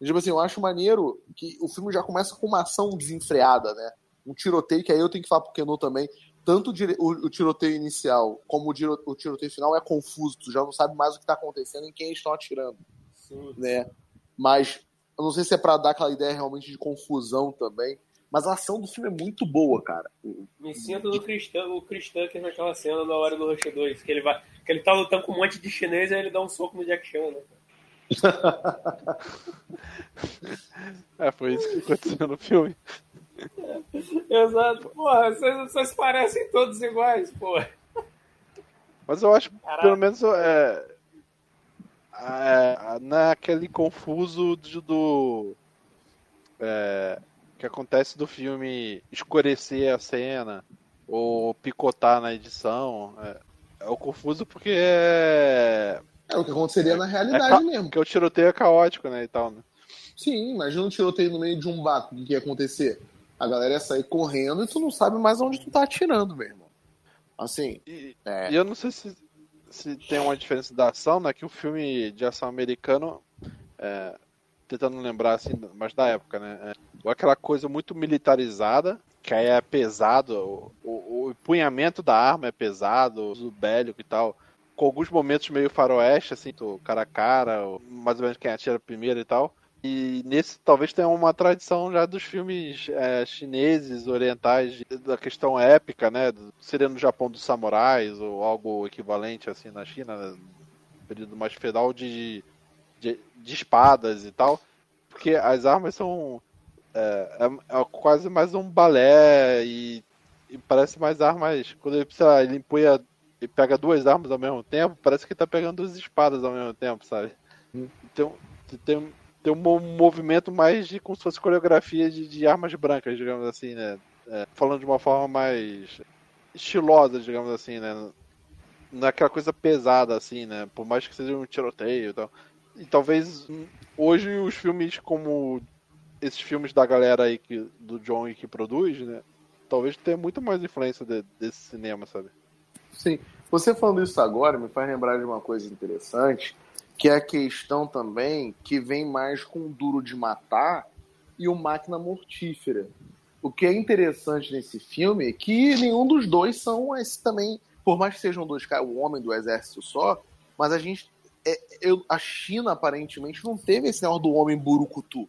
E, tipo assim, eu acho maneiro que o filme já começa com uma ação desenfreada, né? Um tiroteio, que aí eu tenho que falar pro Keno também, tanto o, tiroteio inicial como o, tiro- o tiroteio final é confuso, tu já não sabe mais o que tá acontecendo e quem eles estão atirando, Sim. né? Mas eu não sei se é pra dar aquela ideia realmente de confusão também, mas a ação do filme é muito boa, cara. Me sinto no cristão, o cristão que naquela cena na hora do Rush 2, que ele vai. Que ele tá lutando com um monte de chinês e aí ele dá um soco no Jack Chan, né? [LAUGHS] É, foi isso que aconteceu no filme. Exato. Porra, vocês, vocês parecem todos iguais, porra. Mas eu acho que Caraca. pelo menos é, é, naquele confuso do, do- é, que acontece do filme escurecer a cena ou picotar na edição. É, é o confuso porque é, É o que aconteceria na é realidade mesmo. porque o tiroteio é caótico, né, e tal, né? Sim, imagina um tiroteio no meio de um barco, o que ia acontecer? A galera ia sair correndo e tu não sabe mais onde tu tá atirando, meu irmão. Assim, E, é. e eu não sei se, se tem uma diferença da ação, né? Que o filme de ação americano, é, tentando lembrar assim, mas da época, né? É, ou aquela coisa muito militarizada, que aí é pesado, o, o, o empunhamento da arma é pesado, o bélico e tal. Com alguns momentos meio faroeste, assim, tu cara a cara, mais ou menos quem atira primeiro e tal. E nesse talvez tenha uma tradição já dos filmes é, chineses, orientais, da questão épica, né? Seria no Japão dos samurais ou algo equivalente assim na China, né, no período mais feudal de, de, de espadas e tal. Porque as armas são é, é- é quase mais um balé e, e parece mais armas. Quando ele precisa, ele empunha e pega duas armas ao mesmo tempo, parece que ele tá pegando duas espadas ao mesmo tempo, sabe? Então, Tem, tem um movimento mais de como se fosse coreografia de, de armas brancas, digamos assim, né? É, falando de uma forma mais estilosa, digamos assim, né? Naquela coisa pesada, assim, né? Por mais que seja um tiroteio e tal. E talvez hoje os filmes como esses filmes da galera aí que, do John que produz, né? Talvez tenha muito mais influência de, desse cinema, sabe? Sim. Você falando isso agora me faz lembrar de uma coisa interessante, que é a questão também que vem mais com o duro de matar e o máquina mortífera. O que é interessante nesse filme é que nenhum dos dois são esse também, por mais que sejam dois caras, o homem do exército só, mas a gente. É, eu, a China aparentemente não teve esse negócio do homem burucutu.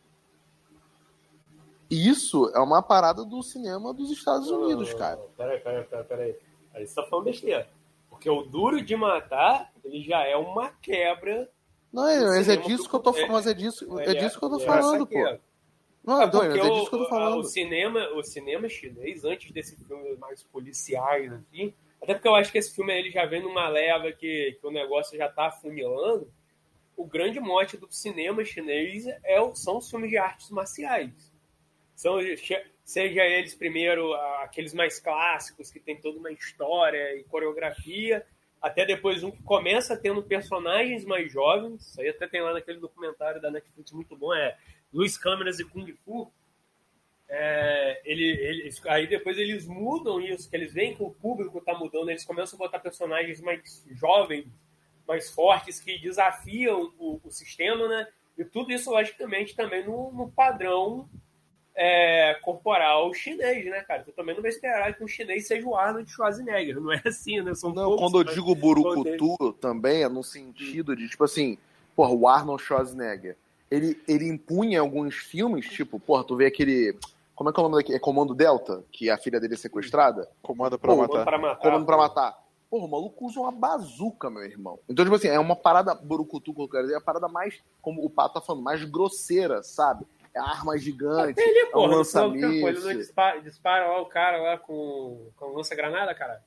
Isso é uma parada do cinema dos Estados Unidos, cara. Peraí, peraí, peraí, peraí. Aí você tá falando besteira. Porque o duro de matar, ele já é uma quebra. Não, é, mas é disso que eu tô falando, é disso, é, é disso que eu tô falando, pô. Não, é, doido, é disso que eu tô falando. O cinema, o cinema chinês, antes desse filme mais policiais, assim, até porque eu acho que esse filme ele já vem numa leva que, que o negócio já tá afunilando. O grande mote do cinema chinês é, são os filmes de artes marciais são, seja eles primeiro aqueles mais clássicos que tem toda uma história e coreografia, até depois um que começa tendo personagens mais jovens, isso aí até tem lá naquele documentário da Netflix muito bom, é Luiz Câmeras e Kung Fu. É, ele, eles, aí depois eles mudam isso, que eles veem que o público está mudando, eles começam a botar personagens mais jovens, mais fortes, que desafiam o, o sistema, né? E tudo isso, logicamente, também no, no padrão é, corporal chinês, né, cara? Tu também não vai esperar que um chinês seja o Arnold Schwarzenegger, não é assim, né? São não, quando eu digo burucutu também é no sentido de, tipo assim, porra, o Arnold Schwarzenegger, ele, ele impunha alguns filmes, tipo, porra, tu vê aquele... Como é que é o nome daqui? É Comando Delta? Que a filha dele é sequestrada? Comando pra, matar. Comando pra matar. Comando pra matar. Porra, o maluco usa uma bazuca, meu irmão. Então, tipo assim, é uma parada burucutu, que eu quero dizer, é a parada mais, como o Pato tá falando, mais grosseira, sabe? É arma gigante, ele, é um lançamento. Ele não dispara, dispara lá o cara lá com, com lança-granada, cara?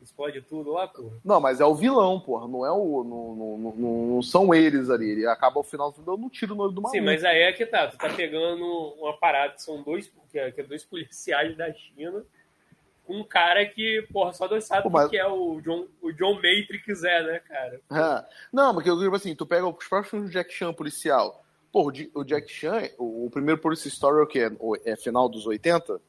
Explode tudo lá, porra. Não, mas é o vilão, porra. Não é o. Não, não, não, não são eles ali. Ele acaba o final dando um tiro no olho do maluco. Sim, mas aí é que tá. Tu tá pegando uma parada que são dois, que é, que é dois [LAUGHS] policiais da China com um cara que, porra, só Deus sabe o que é o John, o John Matrix é, né, cara? É. Não, mas que eu digo assim, tu pega os próximos Jack Chan policial Pô, o Jack Chan, o, primeiro Police Story é o quê? É final dos 80?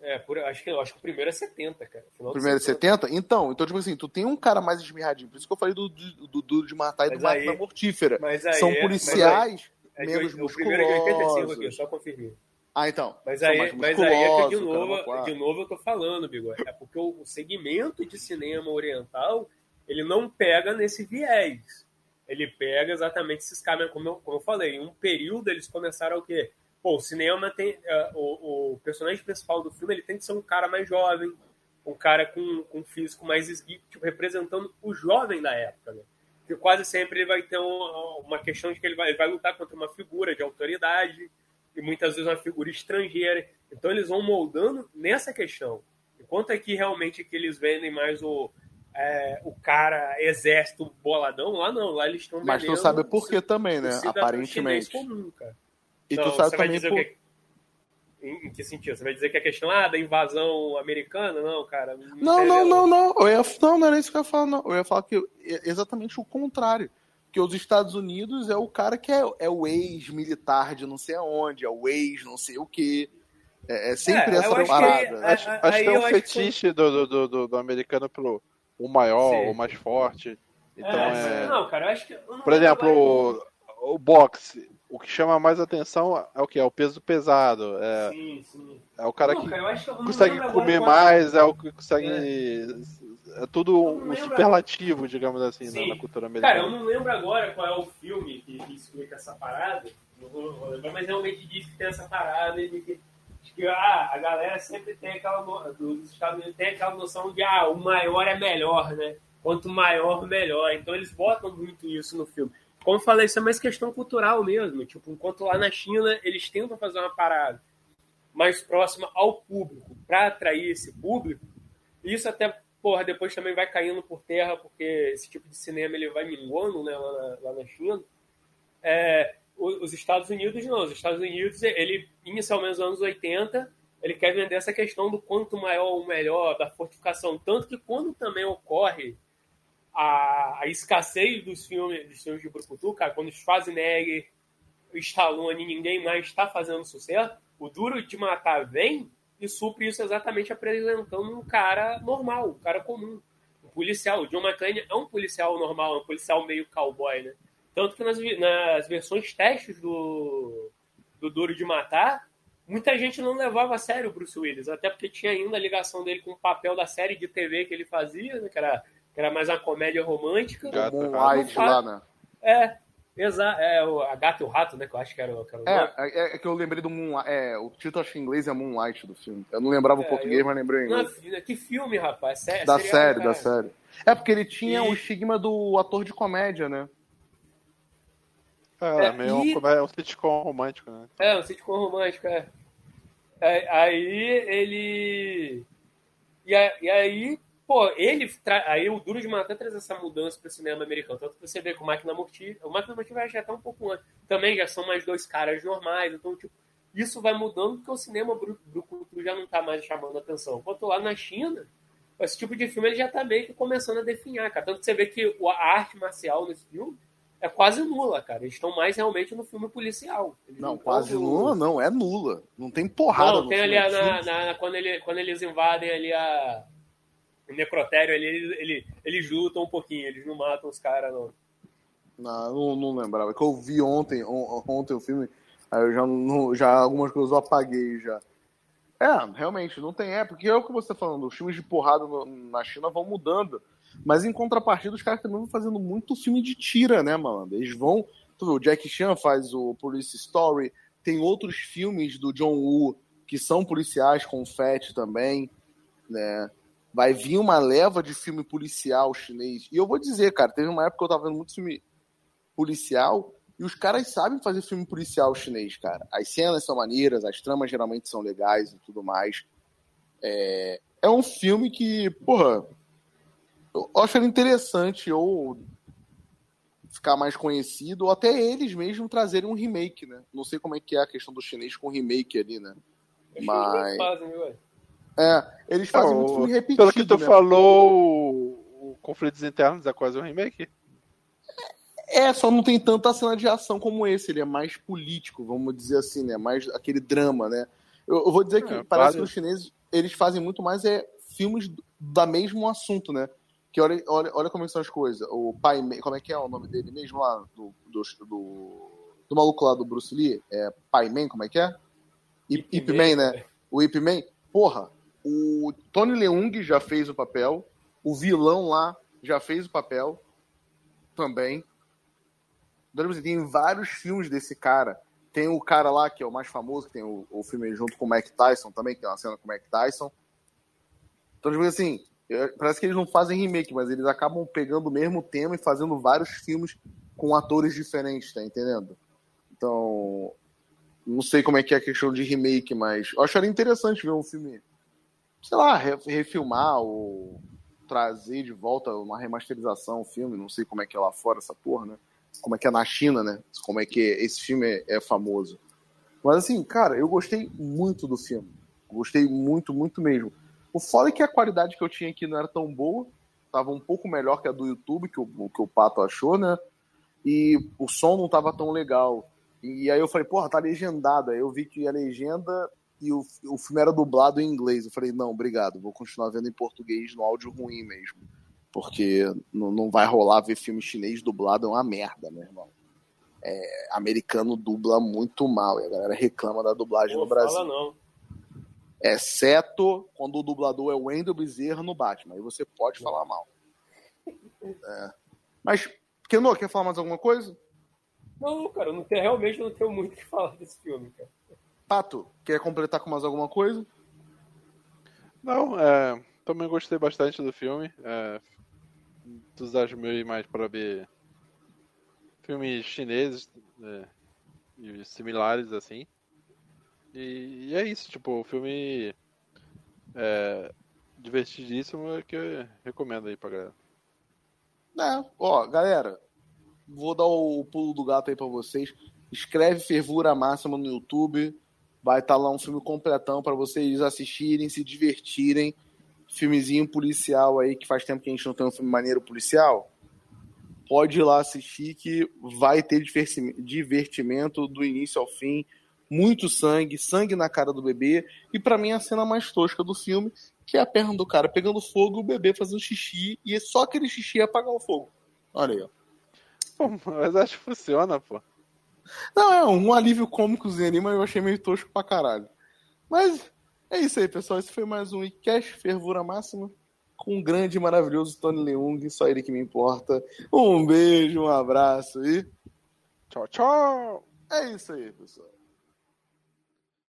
É, por, acho, que, acho que o primeiro é 70, cara. Final primeiro é 70? Então, então, tipo assim, tu tem um cara mais esmirradinho. Por isso que eu falei do Duro do, de Matar e do Máquina Mortífera. São é, policiais aí, menos é, musculosos. O primeiro é de 85 aqui, só confirmei. Ah, então. Mas aí, mas aí é que de novo, de novo eu tô falando, Bigode. É porque o, o segmento de cinema oriental, ele não pega nesse viés ele pega exatamente esses caras, como eu, como eu falei, em um período eles começaram o quê? Pô, o cinema tem. Uh, o, o, personagem principal do filme ele tem que ser um cara mais jovem, um cara com, com um físico mais esguio, tipo, representando o jovem da época, né? Porque quase sempre ele vai ter um, uma questão de que ele vai, ele vai lutar contra uma figura de autoridade, e muitas vezes uma figura estrangeira. Então eles vão moldando nessa questão. Enquanto aqui realmente que eles vendem mais o, é, o cara exército boladão, lá não, lá eles estão Mas tu sabe por que também, né? Aparentemente. Comum. E tu sabe também por... Que... Em, em, que sentido? Você vai dizer que a questão ah, da invasão americana? Não, cara. Não, não, não, não. Eu ia... Não, não era isso que eu ia falar, não. Eu ia falar que exatamente o contrário. Que os Estados Unidos é o cara que é, é o ex-militar de não sei aonde, é o ex não sei o quê. É, é sempre é, essa parada. Que, acho, acho que é um fetiche que... do, do, do, do americano pelo o maior, Sim. o mais forte. Então é, é... Não, cara, eu acho que. Por exemplo, o, o boxe. O que chama mais atenção é o que? É o peso pesado. É, sim, sim. é o cara não, que, cara, consegue comer mais, é o que consegue. É, é tudo um superlativo, digamos assim, na, na, cultura americana. Cara, eu não lembro agora qual é o filme que, que explica essa parada. Não vou, vou lembrar, mas realmente diz que tem essa parada e que que ah, a galera sempre tem aquela dos Estados Unidos tem aquela noção de ah, o maior é melhor, né? Quanto maior, melhor. Então eles botam muito isso no filme. Como eu falei, isso é mais questão cultural mesmo. Tipo, enquanto lá na China eles tentam fazer uma parada mais próxima ao público, para atrair esse público, isso até, porra, depois também vai caindo por terra, porque esse tipo de cinema ele vai minguando né, lá, na, lá na China. É, os Estados Unidos não. Os Estados Unidos, ele, inicialmente nos anos 80, ele quer vender essa questão do quanto maior o melhor, da fortificação. Tanto que quando também ocorre a, a escassez dos filmes, dos filmes de Brucutu, cara, quando Schwarzenegger, Stallone ninguém mais está fazendo sucesso, o Duro de Matar vem e supre isso exatamente apresentando um cara normal, um cara comum, um policial. O John McClane é um policial normal, um policial meio cowboy, né? Tanto que nas, nas versões testes do, do Duro de Matar, muita gente não levava a sério o Bruce Willis, até porque tinha ainda a ligação dele com o papel da série de TV que ele fazia, né, que, era, que era mais uma comédia romântica. Gato, Moonlight lá, né? É, Exato, é o, a Gata e o Rato, né? Que eu acho que era, que era o. É, é, é, que eu lembrei do Moonlight. É, o título acho que em inglês é Moonlight do filme. Eu não lembrava o é, português, eu, mas lembrei em inglês. Não, que filme, rapaz? Sé, da série, da série. É porque ele tinha e... o estigma do ator de comédia, né? É, é meio e... um, é um sitcom romântico, né? É, um sitcom romântico, é. é aí ele. E, e aí Pô, ele. Tra... Aí o Duro de Matar traz essa mudança para o cinema americano. Tanto que você vê com o Máquina Mortífera. O Máquina Mortífera já tá um pouco antes. Também já são mais dois caras normais. Então, tipo, isso vai mudando porque o cinema brucutu já não tá mais chamando atenção. Enquanto lá na China, esse tipo de filme ele já tá meio que começando a definhar, cara. Tanto que você vê que a arte marcial nesse filme é quase nula, cara. Eles estão mais realmente no filme policial. Eles não, não quase nula, não, é nula. Não tem porrada não, tem ali na, na, quando, ele, quando eles invadem ali a o necrotério ali, eles, ele, eles lutam um pouquinho, eles não matam os caras, não. Não, não, não lembrava. Que eu vi ontem, ontem o filme, aí eu já, não, já algumas coisas eu apaguei já. É, realmente, não tem. É, porque é o que você está falando, os filmes de porrada no, na China vão mudando. Mas em contrapartida, os caras também vão fazendo muito filme de tira, né, mano? Eles vão. Tu vê, o Jack Chan faz o Police Story, tem outros filmes do John Woo que são policiais com Fett também, né? vai vir uma leva de filme policial chinês. E eu vou dizer, cara, teve uma época que eu tava vendo muito filme policial e os caras sabem fazer filme policial chinês, cara. As cenas são maneiras, as tramas geralmente são legais e tudo mais. É, é um filme que, porra, eu acho ele interessante ou ficar mais conhecido, ou até eles mesmos trazerem um remake, né? Não sei como é que é a questão do chinês com remake ali, né? Mas. Fazem, é, eles fazem muito filme repetido. Pelo que tu né? falou, o Conflitos Internos é quase um remake. É, só não tem tanta cena de ação como esse. Ele é mais político, vamos dizer assim, né? Mais aquele drama, né? Eu, eu vou dizer que é, parece que os chineses eles fazem muito mais é filmes da mesmo assunto, né? Que olha, olha, olha como são as coisas. O pai, como é que é o nome dele mesmo lá do do, do, do maluco lá do Bruce Lee? É Pai Man, como é que é? Ip, Ip Man, né? O Ip Man. Porra, o Tony Leung já fez o papel. O vilão lá já fez o papel também. Tem vários filmes desse cara. Tem o cara lá que é o mais famoso, que tem o, o filme junto com o Mac Tyson também, que tem uma cena com o Mac Tyson. Então, tipo assim, parece que eles não fazem remake, mas eles acabam pegando o mesmo tema e fazendo vários filmes com atores diferentes, tá entendendo? Então, não sei como é que é a questão de remake, mas eu acharia interessante ver um filme sei lá, refilmar ou trazer de volta uma remasterização, um filme, não sei como é que é lá fora essa porra, né? Como é que é na China, né? Como é que esse filme é, é famoso. Mas assim, cara, eu gostei muito do filme. Gostei muito, muito mesmo. O foda é que a qualidade que eu tinha aqui não era tão boa. Tava um pouco melhor que a do YouTube, que o, que o Pato achou, né? E o som não tava tão legal. E aí eu falei, porra, tá legendada. Eu vi que a legenda e o, o filme era dublado em inglês. Eu falei, não, obrigado, vou continuar vendo em português no áudio ruim mesmo. Porque não, não vai rolar ver filme chinês dublado, é uma merda, meu irmão. É, americano dubla muito mal e a galera reclama da dublagem Pô, no Brasil. Fala não. Exceto quando o dublador é o Wendel Bezerra no Batman. Aí você pode falar mal. É. Mas, Kenô, quer falar mais alguma coisa? Não, cara, eu não tenho, realmente não tenho muito o que falar desse filme, cara. Pato, quer completar com mais alguma coisa? Não, é, também gostei bastante do filme. É, meus mais para ver filmes chineses é, e similares assim. E, e, é isso, tipo, o filme é divertidíssimo que eu recomendo aí pra galera. É, ó, galera, vou dar o pulo do gato aí pra vocês. Escreve Fervura Máxima no YouTube. Vai estar lá um filme completão para vocês assistirem, se divertirem. Filmezinho policial aí, que faz tempo que a gente não tem um filme maneiro policial. Pode ir lá assistir que vai ter divertimento do início ao fim. Muito sangue, sangue na cara do bebê. E para mim a cena mais tosca do filme, que é a perna do cara pegando fogo, o bebê fazendo xixi, e é só aquele xixi apagar o fogo. Olha aí, ó. Pô, mas acho que funciona, pô. Não, é um alívio cômicozinho ali, mas eu achei meio tosco pra caralho. Mas é isso aí, pessoal. Esse foi mais um Cash Fervura Máxima com o grande e maravilhoso Tony Leung, só ele que me importa. Um beijo, um abraço e tchau, tchau. É isso aí, pessoal.